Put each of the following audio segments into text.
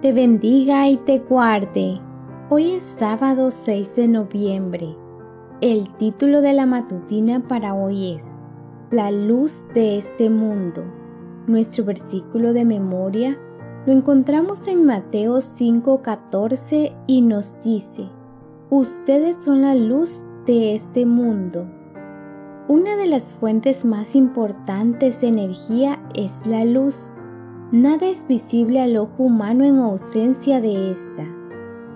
te bendiga y te guarde. Hoy es sábado 6 de noviembre. El título de la matutina para hoy es La luz de este mundo. Nuestro versículo de memoria lo encontramos en Mateo 5:14 y nos dice, Ustedes son la luz de este mundo. Una de las fuentes más importantes de energía es la luz. Nada es visible al ojo humano en ausencia de esta.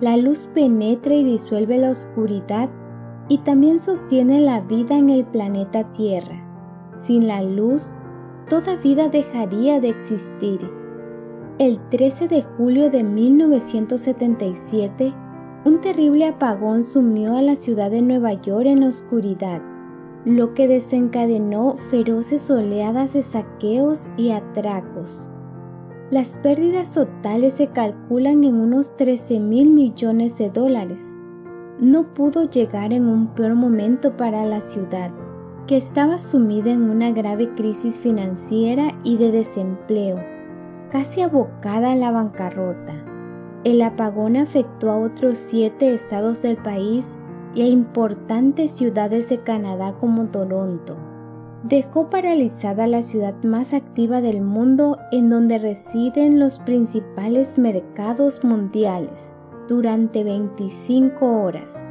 La luz penetra y disuelve la oscuridad y también sostiene la vida en el planeta Tierra. Sin la luz, toda vida dejaría de existir. El 13 de julio de 1977, un terrible apagón sumió a la ciudad de Nueva York en la oscuridad, lo que desencadenó feroces oleadas de saqueos y atracos. Las pérdidas totales se calculan en unos 13 mil millones de dólares. No pudo llegar en un peor momento para la ciudad, que estaba sumida en una grave crisis financiera y de desempleo, casi abocada a la bancarrota. El apagón afectó a otros siete estados del país y a importantes ciudades de Canadá como Toronto dejó paralizada la ciudad más activa del mundo en donde residen los principales mercados mundiales durante 25 horas.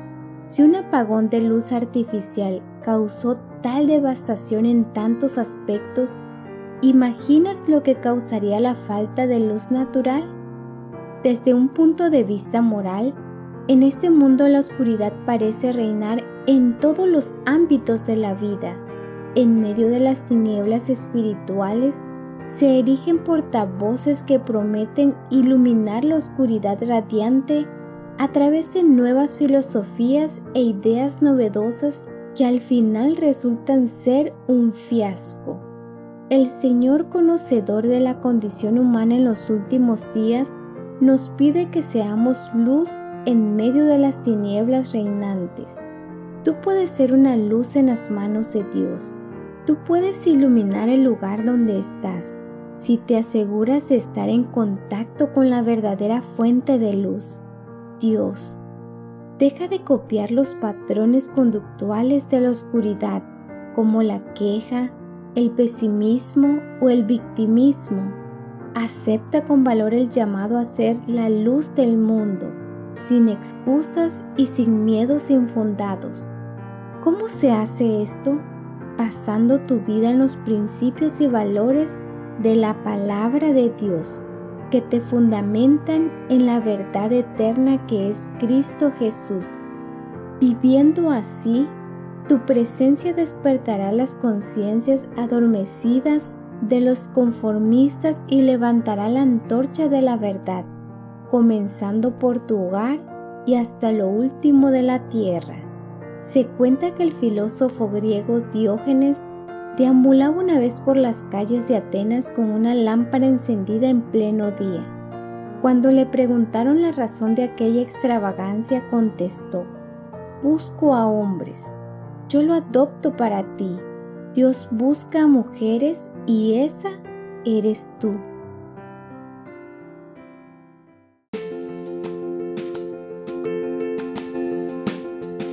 Si un apagón de luz artificial causó tal devastación en tantos aspectos, ¿imaginas lo que causaría la falta de luz natural? Desde un punto de vista moral, en este mundo la oscuridad parece reinar en todos los ámbitos de la vida en medio de las tinieblas espirituales, se erigen portavoces que prometen iluminar la oscuridad radiante a través de nuevas filosofías e ideas novedosas que al final resultan ser un fiasco. El Señor conocedor de la condición humana en los últimos días nos pide que seamos luz en medio de las tinieblas reinantes. Tú puedes ser una luz en las manos de Dios. Tú puedes iluminar el lugar donde estás si te aseguras de estar en contacto con la verdadera fuente de luz, Dios. Deja de copiar los patrones conductuales de la oscuridad, como la queja, el pesimismo o el victimismo. Acepta con valor el llamado a ser la luz del mundo sin excusas y sin miedos infundados. ¿Cómo se hace esto? Pasando tu vida en los principios y valores de la palabra de Dios que te fundamentan en la verdad eterna que es Cristo Jesús. Viviendo así, tu presencia despertará las conciencias adormecidas de los conformistas y levantará la antorcha de la verdad comenzando por tu hogar y hasta lo último de la tierra. Se cuenta que el filósofo griego Diógenes deambulaba una vez por las calles de Atenas con una lámpara encendida en pleno día. Cuando le preguntaron la razón de aquella extravagancia, contestó, Busco a hombres, yo lo adopto para ti. Dios busca a mujeres y esa eres tú.